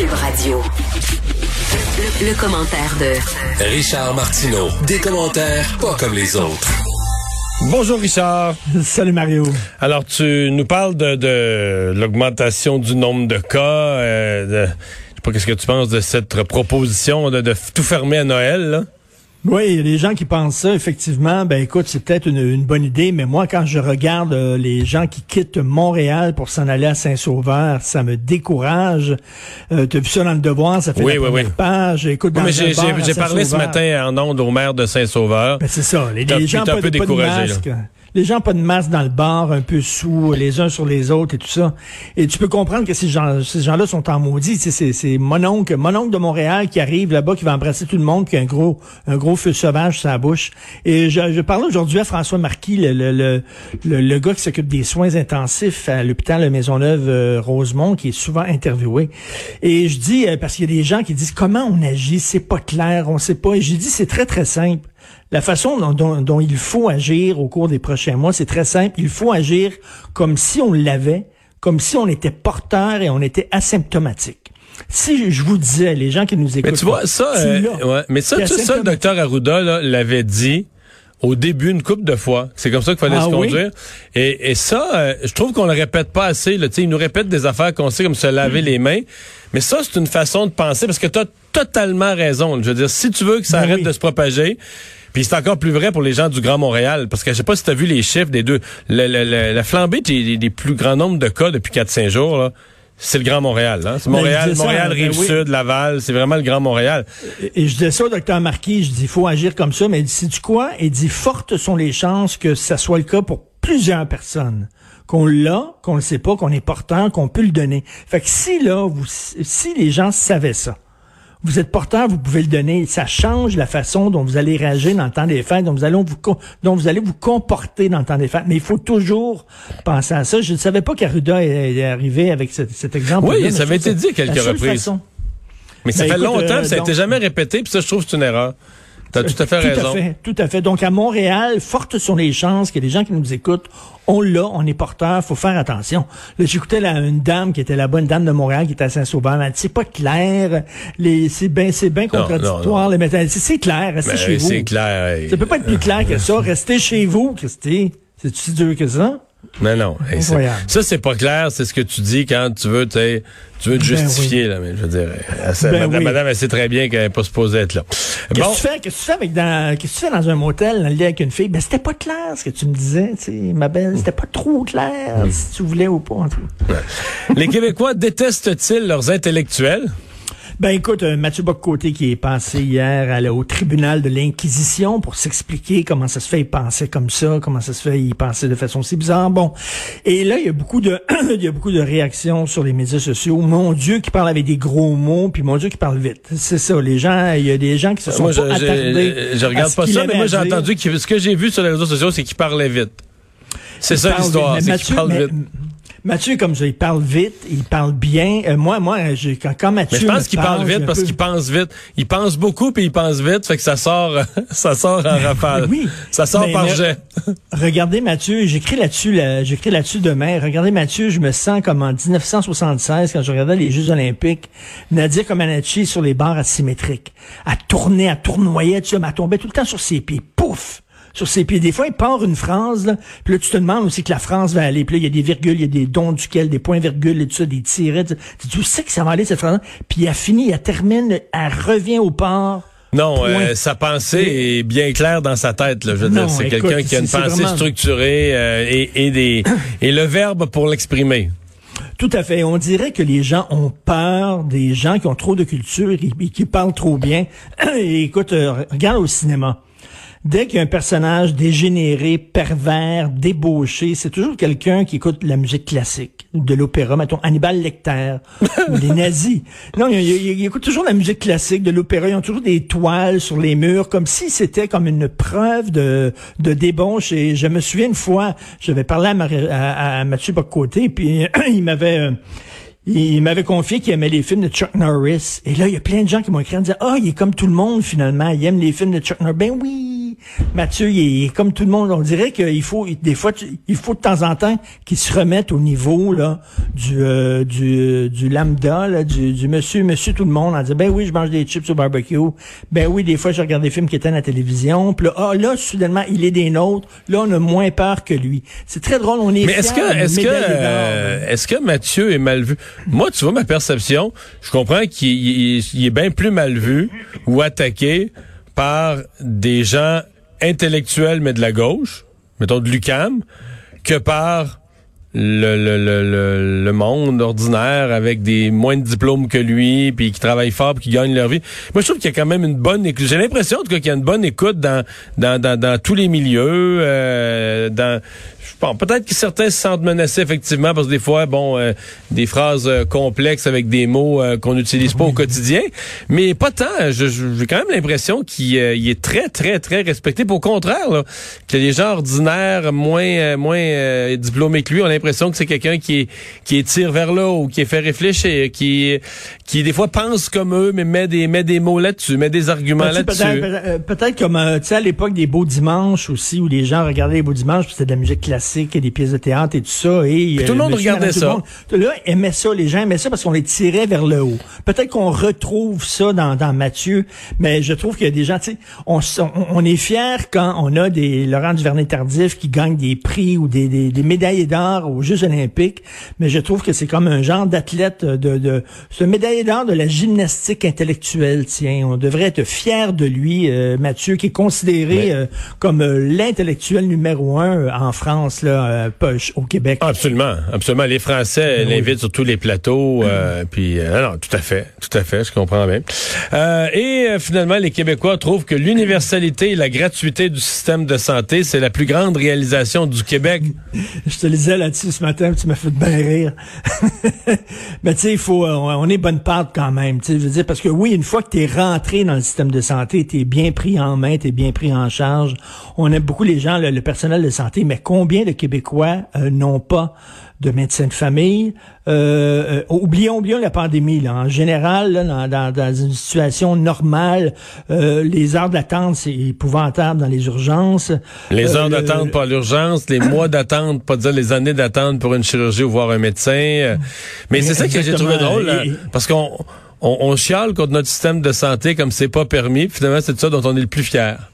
Cube Radio. Le, commentaire de Richard Martineau. Des commentaires pas comme les autres. Bonjour Richard. Salut Mario. Alors tu nous parles de, l'augmentation du nombre de cas. Euh, de, je sais pas qu'est-ce que tu penses de cette proposition de, de tout fermer à Noël. Là? Oui, il y a des gens qui pensent ça, effectivement. Ben écoute, c'est peut-être une, bonne idée, mais moi, quand je regarde euh, les gens qui quittent Montréal pour s'en aller à Saint-Sauveur, ça me décourage. Euh, tu as vu ça dans le devoir, ça fait oui, la oui, page. Écoute, oui, j'ai parlé ce matin en ondes au maire de Saint-Sauveur. Ben, c'est ça, les, gens pas, un peu découragés. Les gens pas de masque dans le bar, un peu sous, les uns sur les autres et tout ça. Et tu peux comprendre que ces gens, ces gens-là sont en maudit. C'est, c'est mon oncle, mon oncle de Montréal qui arrive là-bas, qui va embrasser tout le monde, qui a un gros, un gros feu sauvage sur sa bouche. Et je, je aujourd'hui à François Marquis, le, le, le, le, gars qui s'occupe des soins intensifs à l'hôpital Maisonneuve euh, qui est souvent interviewé. Et je dis, euh, parce qu'il y a des gens qui disent comment on agit, c'est pas clair, on sait pas. Et j'ai dit, c'est très très simple. La façon dont, il faut agir au cours des prochains mois, c'est très simple. Il faut agir comme si on l'avait, comme si on était porteur et on était asymptomatique. Si je vous disais, les gens qui nous écoutent... Mais tu vois, ça, euh, mais ça, ça, le docteur Arruda l'avait dit au début une couple de fois. C'est comme ça qu'il fallait ah se conduire. Et, ça, euh, je trouve qu'on le répète pas assez. Là. Il nous répète des affaires qu'on sait comme se laver les mains. Mais ça, c'est une façon de penser parce que tu as totalement raison. Je veux dire, si tu veux que ça ben arrête de se propager, puis c'est encore plus vrai pour les gens du Grand Montréal, parce que je sais pas si tu as vu les chiffres des deux. la flambée des, plus grands nombres de cas depuis 4-5 jours, là, c'est le Grand Montréal. Hein? C'est ben, Montréal, Montréal, ben Rive-Sud, Laval, c'est vraiment le Grand Montréal. Et, je disais ça au docteur Marquis, je dis, il faut agir comme ça, mais il dit, du quoi? Il dit, fortes sont les chances que ça soit le cas pour plusieurs personnes qu'on l'a, qu'on ne sait pas, qu'on est porteur, qu'on peut le donner. Fait que si là, vous, si les gens savaient ça, vous êtes porteur, vous pouvez le donner. Ça change la façon dont vous allez réagir dans le temps des fêtes, dont vous allez vous, dont vous allez vous comporter dans le temps des fêtes. Mais il faut toujours penser à ça. Je ne savais pas qu'Arruda est arrivé avec cet, exemple. Oui, ça avait été dit quelques reprises. Mais ça ben, fait longtemps, euh, ça n'a été jamais répété, puis ça, je trouve, c'est une erreur. T'as tout à fait raison. Tout à fait, tout à fait. Donc, à Montréal, fortes sont les chances ait des gens qui nous écoutent. On l'a, on est porteur, faut faire attention. Là, j'écoutais une dame qui était la bonne dame de Montréal, qui était à Saint-Sauveur. Elle dit, c'est pas clair. Les, c'est bien, c'est bien contradictoire. Les c'est clair, restez ben, chez vous. C'est clair. Ça peut pas être plus clair que ça. Restez chez vous, Christy. C'est si dur que ça? Mais non. ça, c'est pas clair. C'est ce que tu dis quand tu veux, tu veux te ben justifier, là. Mais je veux dire, ben madame, elle sait très bien qu'elle n'est pas supposée être là. Qu'est-ce que tu fais? Qu'est-ce que tu fais avec dans, qu'est-ce que tu fais dans un motel, dans le lit avec une fille? Ben, c'était pas clair, ce que tu me disais, tu sais, ma belle. C'était pas trop clair, hmm. si tu voulais ou pas, en tout. Les Québécois détestent-ils leurs intellectuels? Ben écoute, euh, Mathieu Boccoté qui est passé hier à, au tribunal de l'Inquisition pour s'expliquer comment ça se fait, il pensait comme ça, comment ça se fait, il pensait de façon si bizarre. Bon, et là il y a beaucoup de il y a beaucoup de réactions sur les médias sociaux. Mon Dieu qui parle avec des gros mots, puis mon Dieu qui parle vite. C'est ça, les gens, il y a des gens qui se sont moi, pas attardés. Je, regarde pas ça, mais moi j'ai entendu que ce que j'ai vu sur les réseaux sociaux, c'est qu'il parlait vite. C'est ça l'histoire, c'est qu'il parle vite. Mathieu, comme ça, il parle vite, il parle bien. Euh, moi, moi, j'ai, quand, quand Mathieu. Mais je pense qu'il parle, vite parce qu'il pense vite. Il pense beaucoup puis il pense vite, fait que ça sort, ça sort en rafale. Oui. Ça sort par jet. regardez Mathieu, j'écris là-dessus, là, j'écris là-dessus demain. Regardez Mathieu, je me sens comme en 1976 quand je regardais les Jeux Olympiques. Nadia Comaneci sur les barres asymétriques, à tourner, à tournoyer, tu sais, à tomber tout le temps sur ses pieds. Pouf sur ses pieds. Des fois, il part une phrase, là, puis là, tu te demandes aussi que la France va aller. Puis là, il y a des virgules, il y a des dons duquel, des points-virgules et tout ça, des tirets. Tu, tu sais que ça va aller, cette phrase Puis elle finit, elle termine, elle revient au port. Non, euh, sa pensée est bien claire dans sa tête. Là, je veux dire, c'est quelqu'un qui a une pensée structurée euh, et, et, des, et le verbe pour l'exprimer. Tout à fait. On dirait que les gens ont peur des gens qui ont trop de culture et qui parlent trop bien. Et écoute, euh, regarde au cinéma. Dès qu'il y a un personnage dégénéré, pervers, débauché, c'est toujours quelqu'un qui écoute la musique classique, de l'opéra, mettons Hannibal Lecter, ou les nazis. Non, il, écoute toujours la musique classique, de l'opéra. Ils ont toujours des toiles sur les murs, comme si c'était comme une preuve de, de débauche. Et je me souviens une fois, j'avais parlé à, à, Mathieu Bocoté, puis il m'avait... Euh, il m'avait confié qu'il aimait les films de Chuck Norris. Et là, il y a plein de gens qui m'ont écrit en disant, ah, il est comme tout le monde, finalement. Il aime les films de Chuck Norris. Ben oui, Mathieu, il est comme tout le monde. On dirait qu'il faut, des fois, il faut de temps en temps qu'il se remette au niveau là du euh, du, du lambda, là, du, du monsieur, monsieur tout le monde, en disant ben oui, je mange des chips au barbecue. Ben oui, des fois, je regarde des films qui étaient à la télévision. Puis là, ah, là, soudainement, il est des nôtres. Là, on a moins peur que lui. C'est très drôle. On est. Mais est-ce que, est-ce que, euh, est-ce que Mathieu est mal vu? Moi, tu vois ma perception. Je comprends qu'il est bien plus mal vu ou attaqué par des gens intellectuels mais de la gauche, mettons de l'UCAM, que par le, le, le, le, monde ordinaire avec des moins de diplômes que lui, puis qui travaillent fort, puis qui gagnent leur vie. Moi, je trouve qu'il y a quand même une bonne écoute. J'ai l'impression, en tout cas, qu'il y a une bonne écoute dans, dans, dans, dans tous les milieux, euh, dans Bon, peut-être que certains se sentent menacés effectivement parce que des fois, bon, euh, des phrases euh, complexes avec des mots euh, qu'on n'utilise pas au quotidien, mais pas tant. J'ai quand même l'impression qu'il est très, très, très respecté. Au contraire, là, que les gens ordinaires, moins, moins diplômés que lui, l'impression que c'est quelqu'un qui qui tire vers là ou qui est fait réfléchir, qui, qui des fois pense comme eux, mais met des, met des mots là-dessus, met des arguments là-dessus. Peut-être comme, tu sais, à l'époque des beaux dimanches aussi, où les gens regardaient les beaux dimanches, c'était de la musique classique classiques, des pièces de théâtre et tout ça. Et, tout le monde regardait ça. Tout le monde, là, aimait ça. Les gens aimaient ça parce qu'on les tirait vers le haut. Peut-être qu'on retrouve ça dans, dans Mathieu, mais je trouve qu'il y a des gens, tu sais, on, on, est fiers quand on a des Laurent Duvernay-Tardif qui gagnent des prix ou des, des, des médailles d'or aux Jeux olympiques, mais je trouve que c'est comme un genre d'athlète de, de ce médaille d'or de la gymnastique intellectuelle, tiens. On devrait être fier de lui, euh, Mathieu, qui est considéré euh, comme euh, l'intellectuel numéro un en France là, euh, au Québec. Absolument, absolument. Les Français ben l'invitent sur tous les plateaux. Euh, puis, euh, non, tout à fait, tout à fait, je comprends bien. et finalement, les Québécois trouvent que l'universalité et la gratuité du système de santé, c'est la plus grande réalisation du Québec. je te lisais là-dessus ce matin, tu m'as fait bien rire. Mais tu sais, il faut, on est bonne part quand même. Tu veux dire, parce que oui, une fois que tu es rentré dans le système de santé, tu es bien pris en main, tu es bien pris en charge. On aime beaucoup les gens, le personnel de santé, mais combien de Québécois euh, n'ont pas de médecin de famille. Euh, euh, oublions, oublions la pandémie. Là. En général, dans, une situation normale, les heures d'attente, c'est épouvantable dans les urgences. Les heures d'attente pour l'urgence, les mois d'attente, pas dire les années d'attente pour une chirurgie ou voir un médecin. Mais c'est ça que j'ai trouvé drôle, parce qu'on on, chiale contre notre système de santé comme c'est pas permis. Finalement, c'est de ça dont on est le plus fier.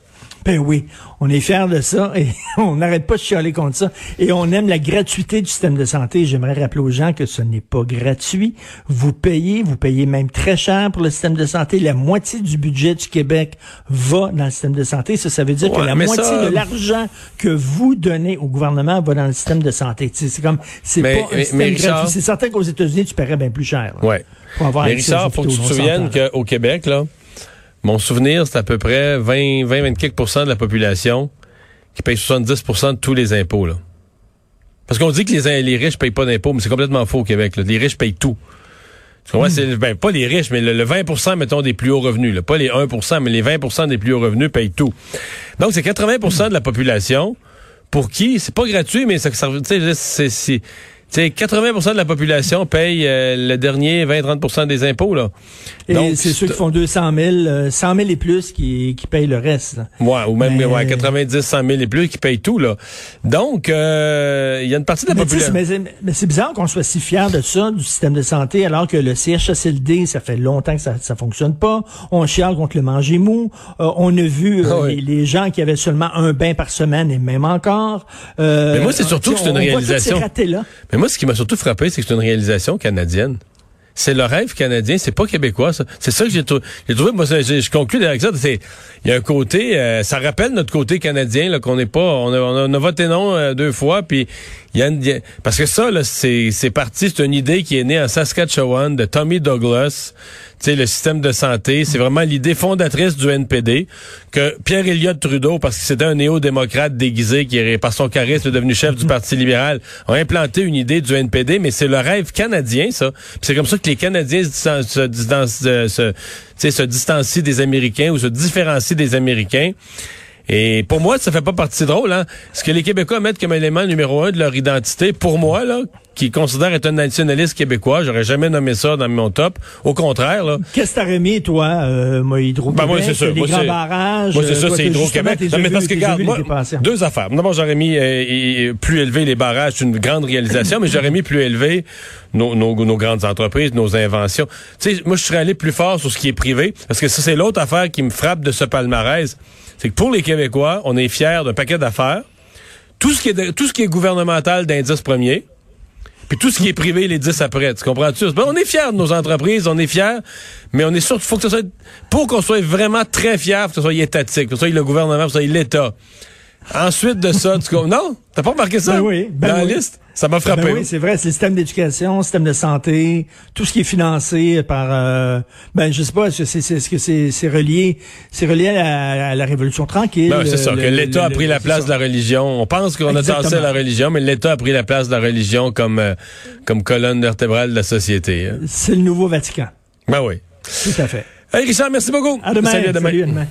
Ben oui, on est fiers de ça et on n'arrête pas de chialer contre ça. Et on aime la gratuité du système de santé. J'aimerais rappeler aux gens que ce n'est pas gratuit. Vous payez, vous payez même très cher pour le système de santé. La moitié du budget du Québec va dans le système de santé. Ça, ça veut dire que la moitié de l'argent que vous donnez au gouvernement va dans le système de santé. C'est comme, c'est pas un système gratuit. C'est certain qu'aux États-Unis, tu paierais bien plus cher. Ouais. Pour avoir mais Richard, faut que tu te souviennes qu'au Québec, là, mon souvenir, c'est à peu près 20, 20, 24% de la population qui paye 70% de tous les impôts. Là. Parce qu'on dit que les, les riches payent pas d'impôts, mais c'est complètement faux au Québec. Là. Les riches payent tout. Tu vois, c'est ben, pas les riches, mais le, 20% mettons, des plus hauts revenus. Là. Pas les 1% mais les 20% des plus hauts revenus payent tout. Donc, c'est 80% de la population pour qui c'est pas gratuit, mais ça, ça c'est c'est 80% de la population paye euh, le dernier 20-30% des impôts. Là. Et c'est ceux qui font 200 000, 100 000 et plus qui, qui payent le reste. Ouais, ou même ouais, 90, 100 000 et plus qui payent tout. là. Donc, euh, il y a une partie de la population... Mais, c'est bizarre qu'on soit si fier de ça, du système de santé, alors que le CHSLD, ça fait longtemps que ça ça fonctionne pas. On chiale contre le manger mou. Euh, on a vu ah les, gens qui avaient seulement un bain par semaine et même encore. mais moi, c'est surtout que c'est une réalisation. mais moi, ce qui m'a surtout frappé, c'est que c'est une réalisation canadienne. C'est le rêve canadien, c'est pas québécois. C'est ça que j'ai trouvé. Moi, je conclue avec ça. il y a un côté, euh, ça rappelle notre côté canadien qu'on n'est pas, on a, voté non euh, deux fois, puis parce que ça, c'est parti, c'est une idée qui est née en Saskatchewan de Tommy Douglas sais, le système de santé. C'est vraiment l'idée fondatrice du NPD que Pierre Elliott Trudeau, parce que c'était un néo-démocrate déguisé qui, est, par son charisme, est devenu chef du Parti libéral, a implanté une idée du NPD, mais c'est le rêve canadien, ça. C'est comme ça que les Canadiens se, se distancient des Américains ou se différencient des Américains. Et pour moi, ça fait pas partie drôle. Hein? Ce que les Québécois mettent comme élément numéro un de leur identité, pour moi, là, qui considère être un nationaliste québécois. J'aurais jamais nommé ça dans mon top. Au contraire, là. Qu'est-ce que t'as remis, toi, euh, moi, Hydro-Québec? Ben, moi, c'est ça. Les grands barrages. Moi, c'est ça, c'est Hydro-Québec. Non, mais parce que, regarde, moi, deux affaires. D'abord, j'aurais mis euh, plus élevé les barrages. C'est une grande réalisation, mais j'aurais mis plus élevé nos, nos, nos, grandes entreprises, nos inventions. Tu sais, moi, je serais allé plus fort sur ce qui est privé, parce que ça, c'est l'autre affaire qui me frappe de ce palmarès. C'est que pour les Québécois, on est fiers d'un paquet d'affaires. Tout ce qui est, tout ce qui est gouvernemental d'indice premier, puis tout ce qui est privé, les 10 après. Tu comprends-tu? On est fiers de nos entreprises, on est fiers, mais on est sûr qu'il faut que ce soit, pour qu'on soit vraiment très fiers, que ce soit étatique, que ce soit le gouvernement, que ce soit l'État. Ensuite de ça, tu non? T'as pas remarqué ça? Ben oui. Ben dans la liste? Ça m'a frappé. Ben oui, c'est vrai. C'est le système d'éducation, le système de santé, tout ce qui est financé par, euh, ben, je sais pas, est-ce que c'est, c'est, relié, c'est relié à, la Révolution tranquille. Ben, c'est ça, que l'État a pris la place de la religion. On pense qu'on a tassé la religion, mais l'État a pris la place de la religion comme, euh, comme colonne vertébrale de la société. Hein. C'est le nouveau Vatican. Ben oui. Tout à fait. Hey Richard, merci beaucoup. À demain. Salut, à demain.